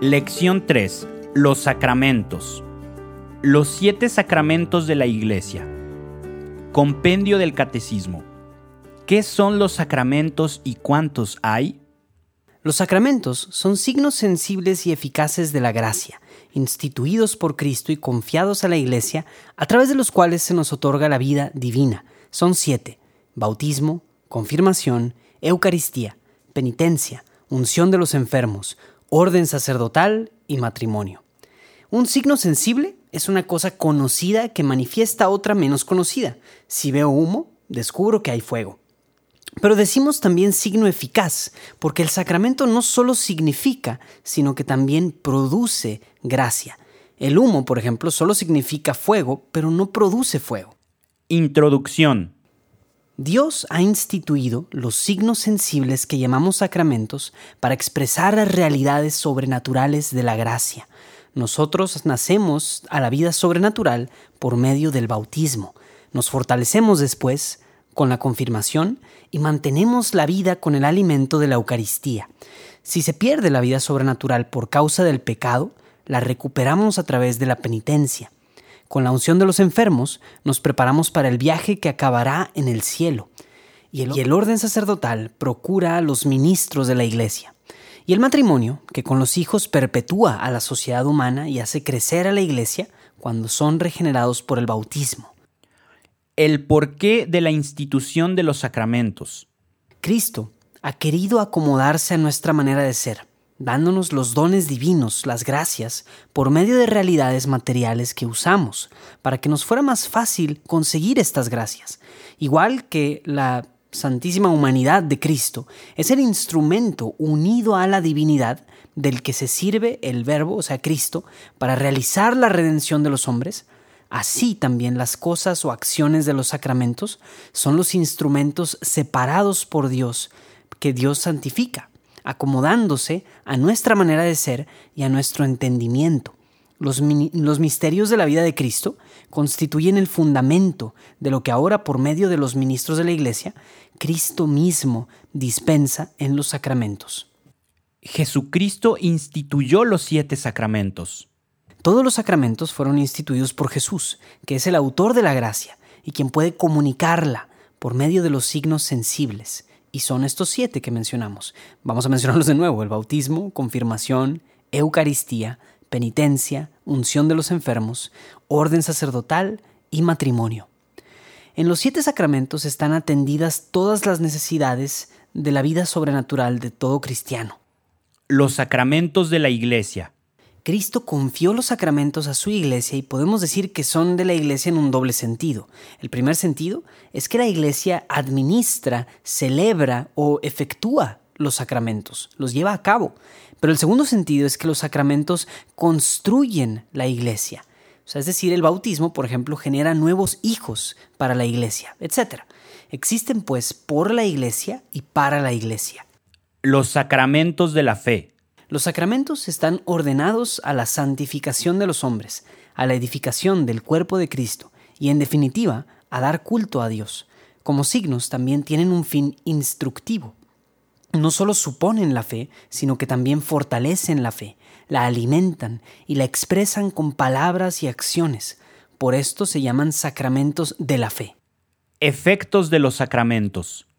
Lección 3. Los sacramentos. Los siete sacramentos de la Iglesia. Compendio del Catecismo. ¿Qué son los sacramentos y cuántos hay? Los sacramentos son signos sensibles y eficaces de la gracia, instituidos por Cristo y confiados a la Iglesia, a través de los cuales se nos otorga la vida divina. Son siete. Bautismo, confirmación, Eucaristía, penitencia, unción de los enfermos, orden sacerdotal y matrimonio. Un signo sensible es una cosa conocida que manifiesta otra menos conocida. Si veo humo, descubro que hay fuego. Pero decimos también signo eficaz, porque el sacramento no solo significa, sino que también produce gracia. El humo, por ejemplo, solo significa fuego, pero no produce fuego. Introducción. Dios ha instituido los signos sensibles que llamamos sacramentos para expresar las realidades sobrenaturales de la gracia. Nosotros nacemos a la vida sobrenatural por medio del bautismo. Nos fortalecemos después con la confirmación y mantenemos la vida con el alimento de la Eucaristía. Si se pierde la vida sobrenatural por causa del pecado, la recuperamos a través de la penitencia. Con la unción de los enfermos nos preparamos para el viaje que acabará en el cielo. Y el, orden sacerdotal procura a los ministros de la iglesia. Y el matrimonio, que con los hijos perpetúa a la sociedad humana y hace crecer a la iglesia cuando son regenerados por el bautismo. El porqué de la institución de los sacramentos. Cristo ha querido acomodarse a nuestra manera de ser dándonos los dones divinos, las gracias, por medio de realidades materiales que usamos, para que nos fuera más fácil conseguir estas gracias. Igual que la Santísima Humanidad de Cristo es el instrumento unido a la divinidad del que se sirve el Verbo, o sea, Cristo, para realizar la redención de los hombres, Así también las cosas o acciones de los sacramentos son los instrumentos separados por Dios que Dios santifica acomodándose a nuestra manera de ser y a nuestro entendimiento. Los, misterios de la vida de Cristo constituyen el fundamento de lo que ahora por medio de los ministros de la Iglesia, Cristo mismo dispensa en los sacramentos. Jesucristo instituyó los siete sacramentos. Todos los sacramentos fueron instituidos por Jesús, que es el autor de la gracia y quien puede comunicarla por medio de los signos sensibles y son estos siete que mencionamos. Vamos a mencionarlos de nuevo. El bautismo, confirmación, Eucaristía, penitencia, unción de los enfermos, orden sacerdotal y matrimonio. En los siete sacramentos están atendidas todas las necesidades de la vida sobrenatural de todo cristiano. Los sacramentos de la Iglesia. Cristo confió los sacramentos a su iglesia y podemos decir que son de la iglesia en un doble sentido. El primer sentido es que la iglesia administra, celebra o efectúa los sacramentos, los lleva a cabo. Pero el segundo sentido es que los sacramentos construyen la iglesia. O sea, es decir, el bautismo, por ejemplo, genera nuevos hijos para la iglesia, etc. Existen pues por la iglesia y para la iglesia. Los sacramentos de la fe. Los sacramentos están ordenados a la santificación de los hombres, a la edificación del cuerpo de Cristo y, en definitiva, a dar culto a Dios. Como signos también tienen un fin instructivo. No solo suponen la fe, sino que también fortalecen la fe, la alimentan y la expresan con palabras y acciones. Por esto se llaman sacramentos de la fe. Efectos de los sacramentos.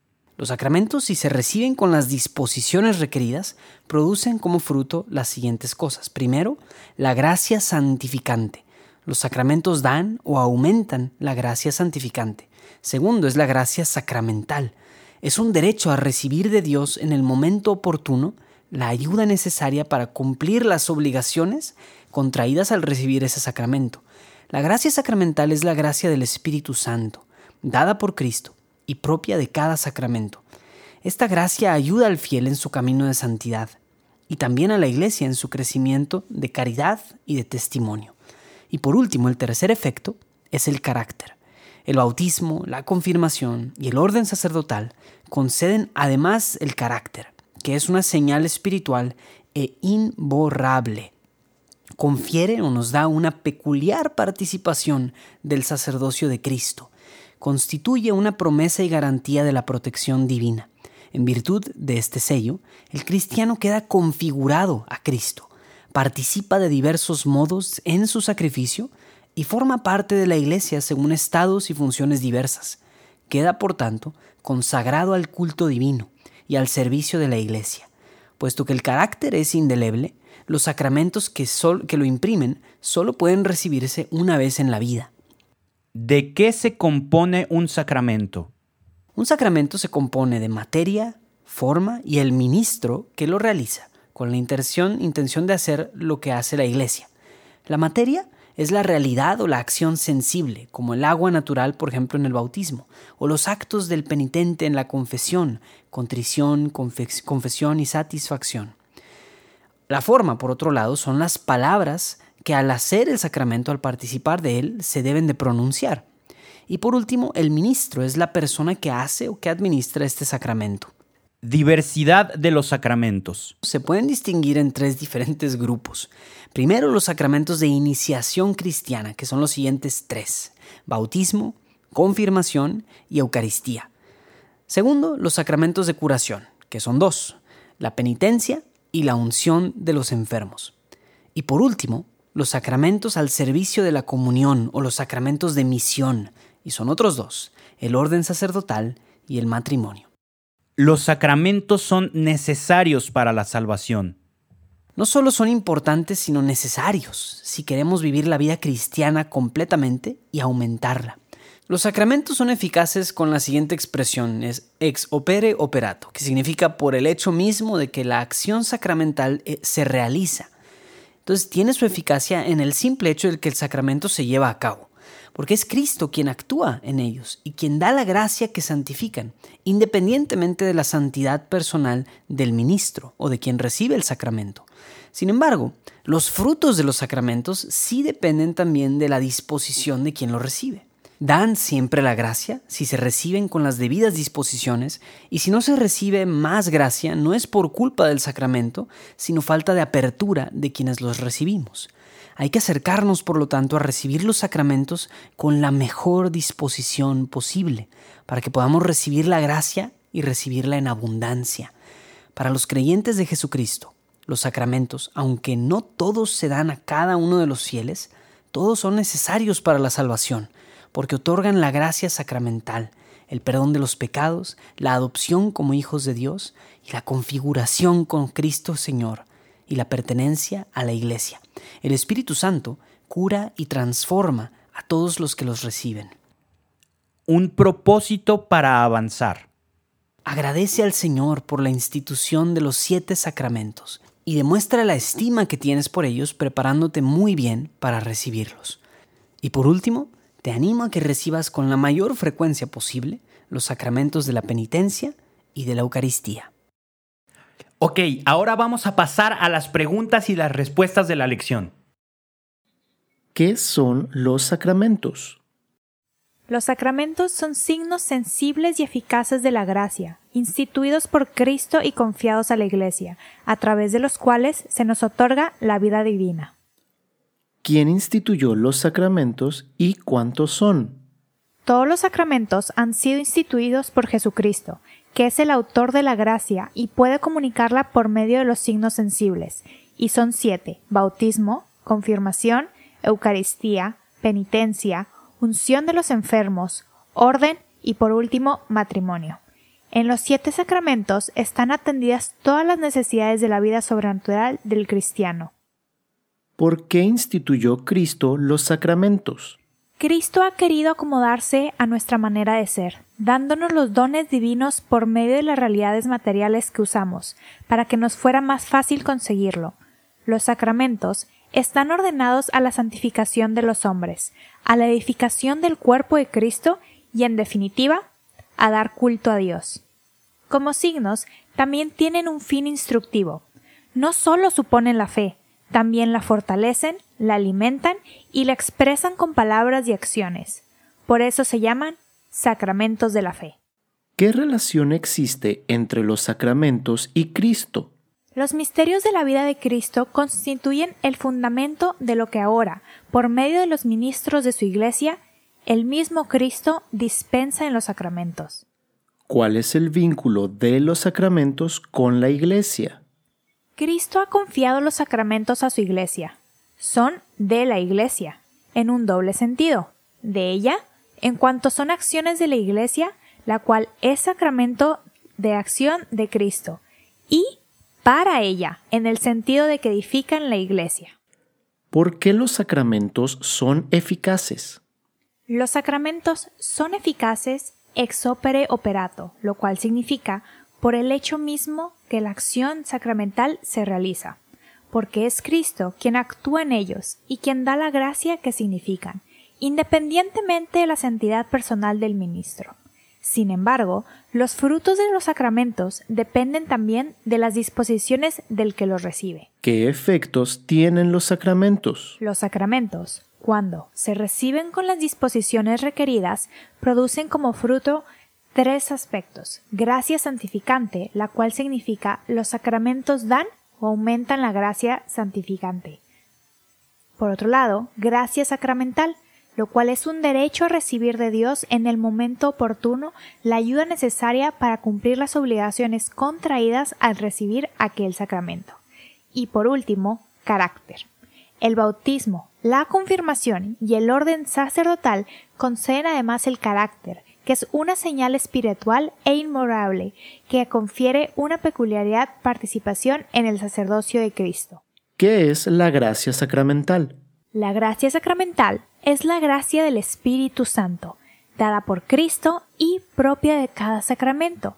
Los sacramentos, si se reciben con las disposiciones requeridas, producen como fruto las siguientes cosas. Primero, la gracia santificante. Los sacramentos dan o aumentan la gracia santificante. Segundo, es la gracia sacramental. Es un derecho a recibir de Dios en el momento oportuno la ayuda necesaria para cumplir las obligaciones contraídas al recibir ese sacramento. La gracia sacramental es la gracia del Espíritu Santo, dada por Cristo y propia de cada sacramento. Esta gracia ayuda al fiel en su camino de santidad y también a la iglesia en su crecimiento de caridad y de testimonio. Y por último, el tercer efecto es el carácter. El bautismo, la confirmación y el orden sacerdotal conceden además el carácter, que es una señal espiritual e imborrable. Confiere o nos da una peculiar participación del sacerdocio de Cristo constituye una promesa y garantía de la protección divina. En virtud de este sello, el cristiano queda configurado a Cristo, participa de diversos modos en su sacrificio y forma parte de la Iglesia según estados y funciones diversas. Queda, por tanto, consagrado al culto divino y al servicio de la Iglesia. Puesto que el carácter es indeleble, los sacramentos que, que lo imprimen solo pueden recibirse una vez en la vida. ¿De qué se compone un sacramento? Un sacramento se compone de materia, forma y el ministro que lo realiza, con la intención, de hacer lo que hace la iglesia. La materia es la realidad o la acción sensible, como el agua natural, por ejemplo, en el bautismo, o los actos del penitente en la confesión, contrición, confesión y satisfacción. La forma, por otro lado, son las palabras que al hacer el sacramento, al participar de él, se deben de pronunciar. Y por último, el ministro es la persona que hace o que administra este sacramento. Diversidad de los sacramentos. Se pueden distinguir en tres diferentes grupos. Primero, los sacramentos de iniciación cristiana, que son los siguientes tres. Bautismo, confirmación y Eucaristía. Segundo, los sacramentos de curación, que son dos. La penitencia y la unción de los enfermos. Y por último, los sacramentos al servicio de la comunión o los sacramentos de misión, y son otros dos, el orden sacerdotal y el matrimonio. Los sacramentos son necesarios para la salvación. No solo son importantes, sino necesarios si queremos vivir la vida cristiana completamente y aumentarla. Los sacramentos son eficaces con la siguiente expresión, es ex opere operato, que significa por el hecho mismo de que la acción sacramental eh, se realiza. Entonces tiene su eficacia en el simple hecho de que el sacramento se lleva a cabo porque es Cristo quien actúa en ellos y quien da la gracia que santifican, independientemente de la santidad personal del ministro o de quien recibe el sacramento. Sin embargo, los frutos de los sacramentos sí dependen también de la disposición de quien los recibe. Dan siempre la gracia si se reciben con las debidas disposiciones y si no se recibe más gracia no es por culpa del sacramento, sino falta de apertura de quienes los recibimos. Hay que acercarnos, por lo tanto, a recibir los sacramentos con la mejor disposición posible, para que podamos recibir la gracia y recibirla en abundancia. Para los creyentes de Jesucristo, los sacramentos, aunque no todos se dan a cada uno de los fieles, todos son necesarios para la salvación, porque otorgan la gracia sacramental, el perdón de los pecados, la adopción como hijos de Dios y la configuración con Cristo Señor y la pertenencia a la Iglesia. El Espíritu Santo cura y transforma a todos los que los reciben. Un propósito para avanzar. Agradece al Señor por la institución de los siete sacramentos y demuestra la estima que tienes por ellos preparándote muy bien para recibirlos. Y por último, te animo a que recibas con la mayor frecuencia posible los sacramentos de la penitencia y de la Eucaristía. Ok, ahora vamos a pasar a las preguntas y las respuestas de la lección. ¿Qué son los sacramentos? Los sacramentos son signos sensibles y eficaces de la gracia, instituidos por Cristo y confiados a la Iglesia, a través de los cuales se nos otorga la vida divina. ¿Quién instituyó los sacramentos y cuántos son? Todos los sacramentos han sido instituidos por Jesucristo, que es el autor de la gracia y puede comunicarla por medio de los signos sensibles, y son siete, bautismo, confirmación, Eucaristía, penitencia, unción de los enfermos, orden y por último matrimonio. En los siete sacramentos están atendidas todas las necesidades de la vida sobrenatural del cristiano. ¿Por qué instituyó Cristo los sacramentos? Cristo ha querido acomodarse a nuestra manera de ser, dándonos los dones divinos por medio de las realidades materiales que usamos, para que nos fuera más fácil conseguirlo. Los sacramentos están ordenados a la santificación de los hombres, a la edificación del cuerpo de Cristo y, en definitiva, a dar culto a Dios. Como signos, también tienen un fin instructivo. No solo suponen la fe, también la fortalecen, la alimentan y la expresan con palabras y acciones. Por eso se llaman sacramentos de la fe. ¿Qué relación existe entre los sacramentos y Cristo? Los misterios de la vida de Cristo constituyen el fundamento de lo que ahora, por medio de los ministros de su Iglesia, el mismo Cristo dispensa en los sacramentos. ¿Cuál es el vínculo de los sacramentos con la Iglesia? Cristo ha confiado los sacramentos a su Iglesia. Son de la Iglesia, en un doble sentido. De ella, en cuanto son acciones de la Iglesia, la cual es sacramento de acción de Cristo, y para ella, en el sentido de que edifican la Iglesia. ¿Por qué los sacramentos son eficaces? Los sacramentos son eficaces ex opere operato, lo cual significa por el hecho mismo que la acción sacramental se realiza, porque es Cristo quien actúa en ellos y quien da la gracia que significan, independientemente de la santidad personal del ministro. Sin embargo, los frutos de los sacramentos dependen también de las disposiciones del que los recibe. ¿Qué efectos tienen los sacramentos? Los sacramentos, cuando se reciben con las disposiciones requeridas, producen como fruto tres aspectos. Gracia santificante, la cual significa los sacramentos dan o aumentan la gracia santificante. Por otro lado, gracia sacramental, lo cual es un derecho a recibir de Dios en el momento oportuno la ayuda necesaria para cumplir las obligaciones contraídas al recibir aquel sacramento. Y por último, carácter. El bautismo, la confirmación y el orden sacerdotal conceden además el carácter, que es una señal espiritual e inmorable que confiere una peculiaridad participación en el sacerdocio de Cristo. ¿Qué es la gracia sacramental? La gracia sacramental es la gracia del Espíritu Santo, dada por Cristo y propia de cada sacramento.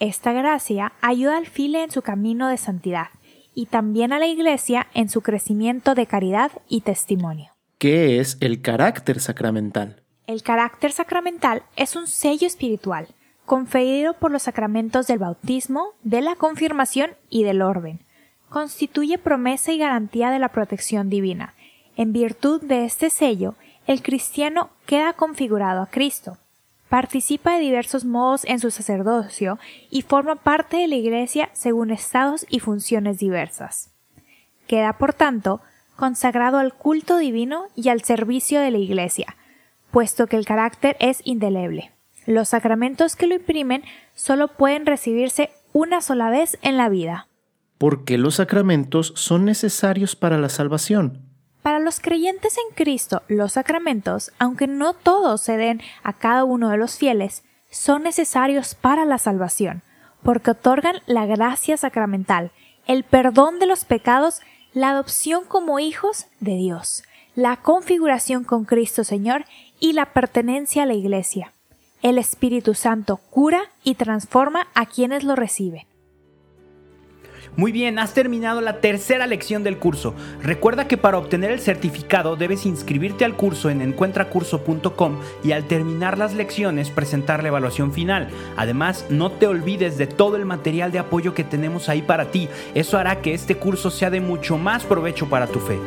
Esta gracia ayuda al file en su camino de santidad y también a la Iglesia en su crecimiento de caridad y testimonio. ¿Qué es el carácter sacramental? El carácter sacramental es un sello espiritual, conferido por los sacramentos del bautismo, de la confirmación y del orden. Constituye promesa y garantía de la protección divina. En virtud de este sello, el cristiano queda configurado a Cristo, participa de diversos modos en su sacerdocio y forma parte de la Iglesia según estados y funciones diversas. Queda, por tanto, consagrado al culto divino y al servicio de la Iglesia, puesto que el carácter es indeleble. Los sacramentos que lo imprimen solo pueden recibirse una sola vez en la vida. ¿Por qué los sacramentos son necesarios para la salvación? Para los creyentes en Cristo, los sacramentos, aunque no todos se den a cada uno de los fieles, son necesarios para la salvación, porque otorgan la gracia sacramental, el perdón de los pecados, la adopción como hijos de Dios, la configuración con Cristo Señor y la pertenencia a la Iglesia. El Espíritu Santo cura y transforma a quienes lo reciben. Muy bien, has terminado la tercera lección del curso. Recuerda que para obtener el certificado debes inscribirte al curso en encuentracurso.com y al terminar las lecciones presentar la evaluación final. Además, no te olvides de todo el material de apoyo que tenemos ahí para ti. Eso hará que este curso sea de mucho más provecho para tu fe.